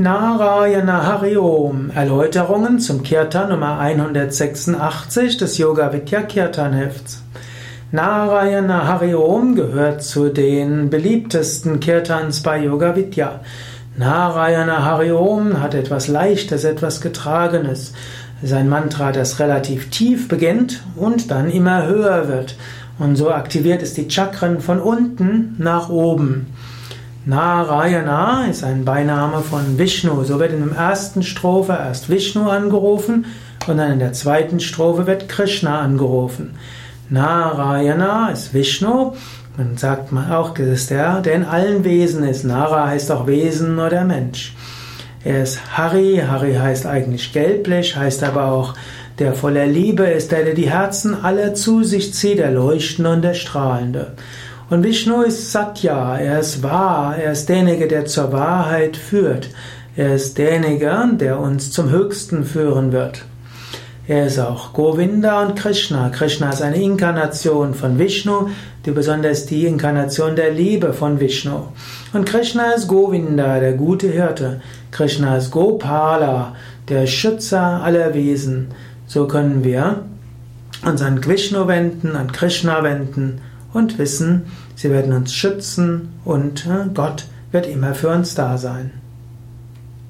Narayana Hari Om. Erläuterungen zum Kirtan Nummer 186 des Yoga Vidya Kirtan Hefts. Narayana Hari Om gehört zu den beliebtesten Kirtans bei Yoga Vidya. Narayana Hari Om hat etwas Leichtes, etwas Getragenes. Sein Mantra, das relativ tief beginnt und dann immer höher wird. Und so aktiviert es die Chakren von unten nach oben. Narayana ist ein Beiname von Vishnu. So wird in der ersten Strophe erst Vishnu angerufen und dann in der zweiten Strophe wird Krishna angerufen. Narayana ist Vishnu. Man sagt man auch, das ist der, der in allen Wesen ist. Nara heißt auch Wesen oder Mensch. Er ist Hari. Hari heißt eigentlich gelblich, heißt aber auch der voller Liebe ist, der, der die Herzen aller zu sich zieht, der Leuchtende und der Strahlende. Und Vishnu ist Satya, er ist wahr, er ist derjenige, der zur Wahrheit führt. Er ist derjenige, der uns zum Höchsten führen wird. Er ist auch Govinda und Krishna. Krishna ist eine Inkarnation von Vishnu, die besonders die Inkarnation der Liebe von Vishnu. Und Krishna ist Govinda, der gute Hirte. Krishna ist Gopala, der Schützer aller Wesen. So können wir uns an Vishnu wenden, an Krishna wenden und wissen, sie werden uns schützen und äh, Gott wird immer für uns da sein.